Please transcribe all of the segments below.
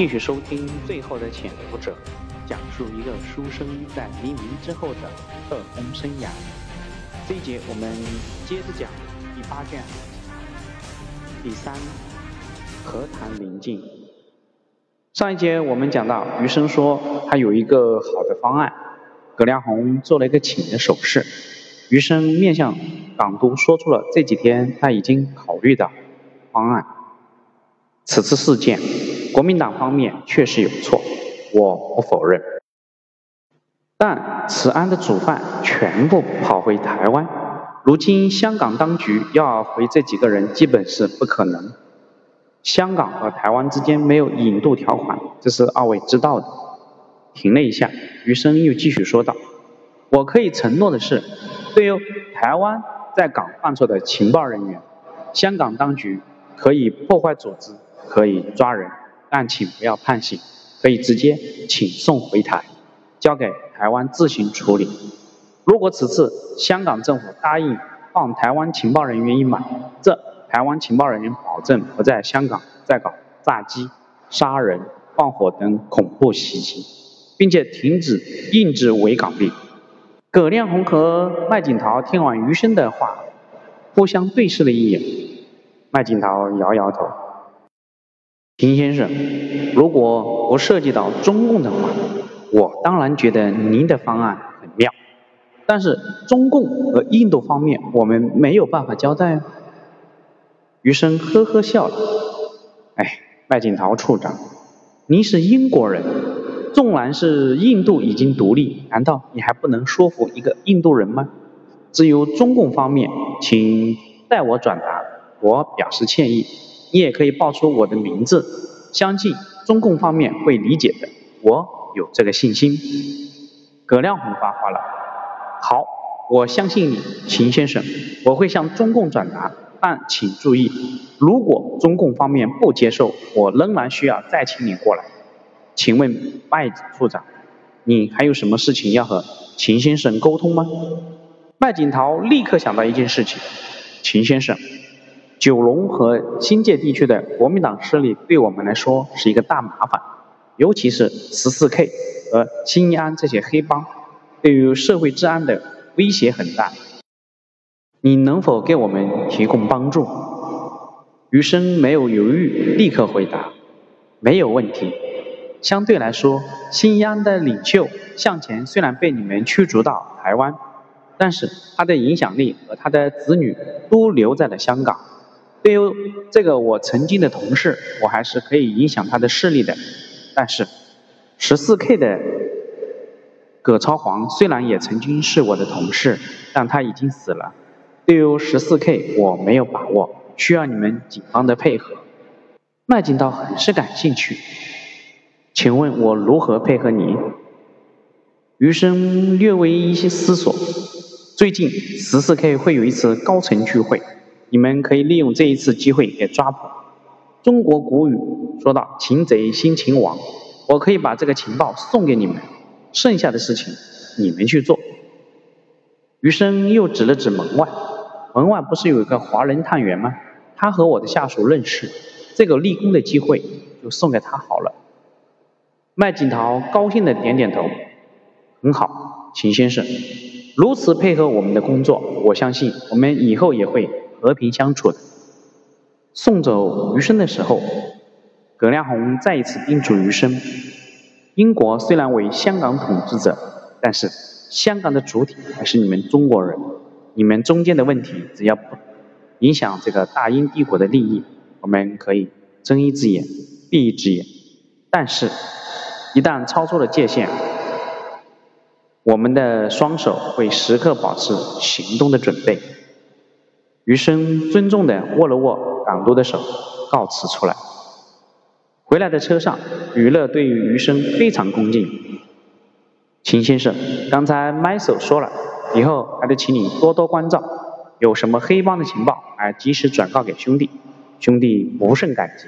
继续收听《最后的潜伏者》，讲述一个书生在黎明之后的特工生涯。这一节我们接着讲第八卷第三何谈临近。上一节我们讲到，余生说他有一个好的方案，葛亮红做了一个请的手势。余生面向港督说出了这几天他已经考虑的方案。此次事件。国民党方面确实有错，我不否认。但此案的主犯全部跑回台湾，如今香港当局要回这几个人，基本是不可能。香港和台湾之间没有引渡条款，这是二位知道的。停了一下，余生又继续说道：“我可以承诺的是，对于台湾在港犯错的情报人员，香港当局可以破坏组织，可以抓人。”但请不要判刑，可以直接请送回台，交给台湾自行处理。如果此次香港政府答应放台湾情报人员一马，这台湾情报人员保证不在香港再搞炸机、杀人、放火等恐怖袭击，并且停止印制伪港币。葛亮红和麦景涛听完余生的话，互相对视了一眼。麦景涛摇摇头。秦先生，如果不涉及到中共的话，我当然觉得您的方案很妙。但是中共和印度方面，我们没有办法交代啊。余生呵呵笑了。哎，麦景涛处长，您是英国人，纵然是印度已经独立，难道你还不能说服一个印度人吗？只有中共方面，请代我转达，我表示歉意。你也可以报出我的名字，相信中共方面会理解的，我有这个信心。葛亮红发话了，好，我相信你，秦先生，我会向中共转达，但请注意，如果中共方面不接受，我仍然需要再请你过来。请问麦处长，你还有什么事情要和秦先生沟通吗？麦景涛立刻想到一件事情，秦先生。九龙和新界地区的国民党势力对我们来说是一个大麻烦，尤其是十四 K 和新义安这些黑帮，对于社会治安的威胁很大。你能否给我们提供帮助？余生没有犹豫，立刻回答：没有问题。相对来说，新义安的领袖向前虽然被你们驱逐到台湾，但是他的影响力和他的子女都留在了香港。对于这个我曾经的同事，我还是可以影响他的势力的。但是，十四 K 的葛超黄虽然也曾经是我的同事，但他已经死了。对于十四 K，我没有把握，需要你们警方的配合。麦景涛很是感兴趣，请问我如何配合你？余生略微一些思索。最近十四 K 会有一次高层聚会。你们可以利用这一次机会给抓捕。中国古语说到“擒贼先擒王”，我可以把这个情报送给你们，剩下的事情你们去做。余生又指了指门外，门外不是有一个华人探员吗？他和我的下属认识，这个立功的机会就送给他好了。麦景涛高兴的点点头，很好，秦先生，如此配合我们的工作，我相信我们以后也会。和平相处的。送走余生的时候，葛亮红再一次叮嘱余生：英国虽然为香港统治者，但是香港的主体还是你们中国人。你们中间的问题，只要不影响这个大英帝国的利益，我们可以睁一只眼闭一只眼。但是，一旦超出了界限，我们的双手会时刻保持行动的准备。余生尊重地握了握港督的手，告辞出来。回来的车上，余乐对于余生非常恭敬。秦先生，刚才麦手说了，以后还得请你多多关照，有什么黑帮的情报，还及时转告给兄弟，兄弟不胜感激。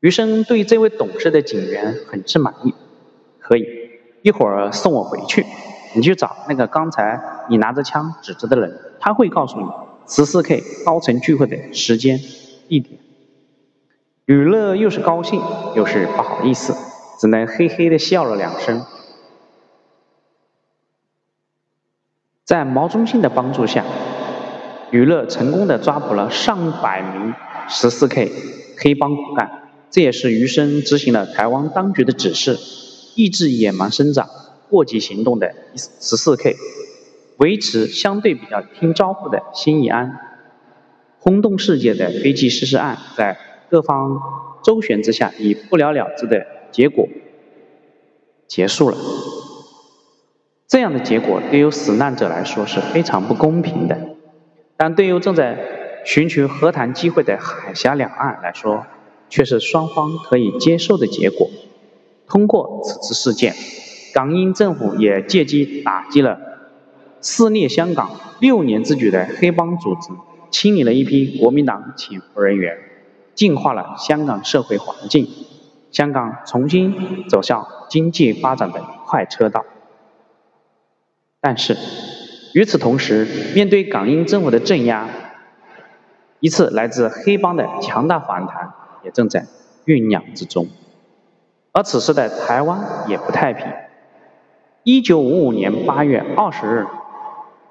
余生对这位懂事的警员很是满意。可以，一会儿送我回去，你去找那个刚才你拿着枪指着的人，他会告诉你。十四 K 高层聚会的时间、地点，雨乐又是高兴又是不好意思。只能嘿嘿的笑了两声。在毛中信的帮助下，雨乐成功的抓捕了上百名十四 K 黑帮骨干，这也是余生执行了台湾当局的指示，抑制野蛮生长、过激行动的十四 K，维持相对比较听招呼的新义安。轰动世界的飞机失事案，在各方周旋之下，以不了了之的结果结束了。这样的结果对于死难者来说是非常不公平的，但对于正在寻求和谈机会的海峡两岸来说，却是双方可以接受的结果。通过此次事件，港英政府也借机打击了肆虐香港六年之久的黑帮组织。清理了一批国民党潜伏人员，净化了香港社会环境，香港重新走向经济发展的快车道。但是，与此同时，面对港英政府的镇压，一次来自黑帮的强大反弹也正在酝酿之中。而此时的台湾也不太平。一九五五年八月二十日。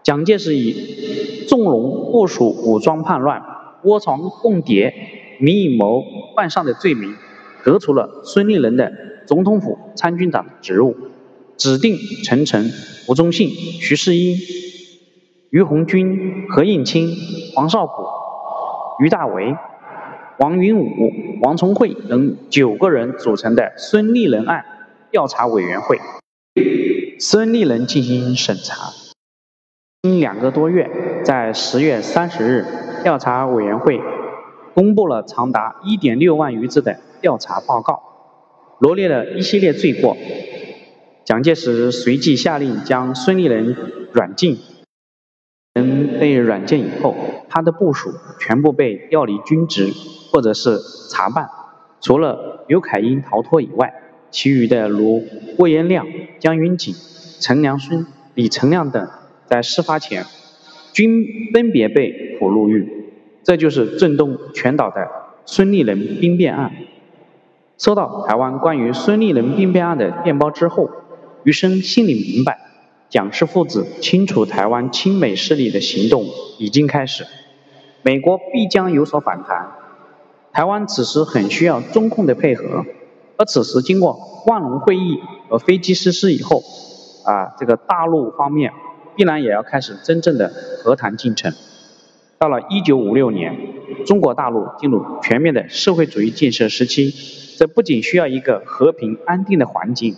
蒋介石以纵容部署武装叛乱、窝藏共谍、明阴谋犯上的罪名，革除了孙立人的总统府参军长职务，指定陈诚、吴宗信、徐世英、于红军、何应钦、黄绍谷、于大为、王云武、王崇惠等九个人组成的孙立人案调查委员会，孙立人进行审查。经两个多月，在十月三十日，调查委员会公布了长达一点六万余字的调查报告，罗列了一系列罪过。蒋介石随即下令将孙立人软禁。人被软禁以后，他的部属全部被调离军职或者是查办，除了刘凯英逃脱以外，其余的如郭延亮、江云锦、陈良孙、李成亮等。在事发前，均分别被捕入狱，这就是震动全岛的孙立人兵变案。收到台湾关于孙立人兵变案的电报之后，余生心里明白，蒋氏父子清除台湾亲美势力的行动已经开始，美国必将有所反弹。台湾此时很需要中共的配合，而此时经过万隆会议和飞机失事以后，啊，这个大陆方面。必然也要开始真正的和谈进程。到了一九五六年，中国大陆进入全面的社会主义建设时期，这不仅需要一个和平安定的环境，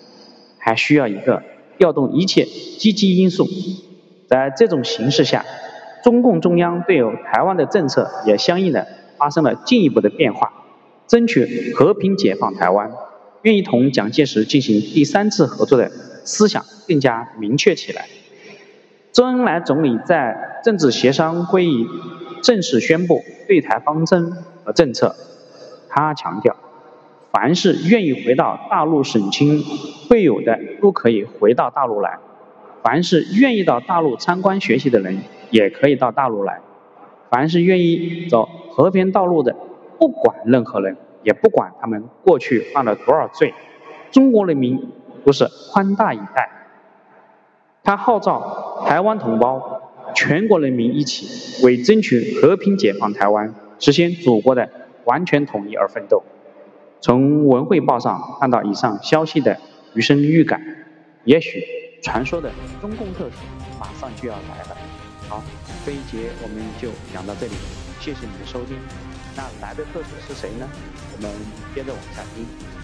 还需要一个调动一切积极因素。在这种形势下，中共中央对台湾的政策也相应的发生了进一步的变化，争取和平解放台湾，愿意同蒋介石进行第三次合作的思想更加明确起来。周恩来总理在政治协商会议正式宣布对台方针和政策。他强调，凡是愿意回到大陆省亲会友的，都可以回到大陆来；凡是愿意到大陆参观学习的人，也可以到大陆来；凡是愿意走和平道路的，不管任何人，也不管他们过去犯了多少罪，中国人民都是宽大以待。他号召台湾同胞、全国人民一起为争取和平解放台湾、实现祖国的完全统一而奋斗。从文汇报上看到以上消息的余生预感，也许传说的中共特使马上就要来了。好，这一节我们就讲到这里，谢谢你的收听。那来的特使是谁呢？我们接着往下听。